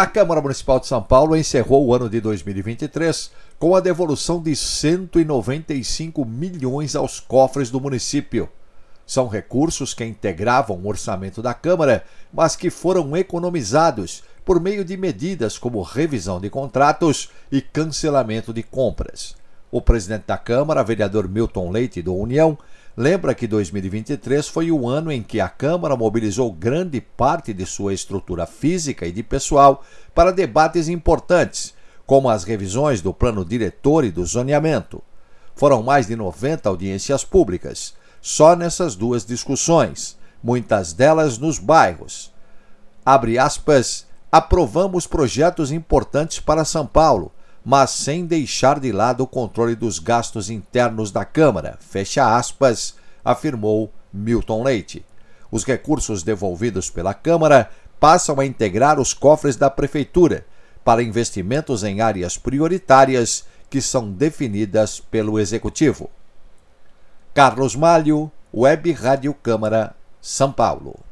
A Câmara Municipal de São Paulo encerrou o ano de 2023 com a devolução de 195 milhões aos cofres do município. São recursos que integravam o orçamento da Câmara, mas que foram economizados por meio de medidas como revisão de contratos e cancelamento de compras. O presidente da Câmara, vereador Milton Leite, do União, lembra que 2023 foi o ano em que a Câmara mobilizou grande parte de sua estrutura física e de pessoal para debates importantes, como as revisões do plano diretor e do zoneamento. Foram mais de 90 audiências públicas, só nessas duas discussões, muitas delas nos bairros. Abre aspas, aprovamos projetos importantes para São Paulo mas sem deixar de lado o controle dos gastos internos da Câmara, fecha aspas, afirmou Milton Leite. Os recursos devolvidos pela Câmara passam a integrar os cofres da Prefeitura para investimentos em áreas prioritárias que são definidas pelo Executivo. Carlos Malho, Web Rádio Câmara, São Paulo.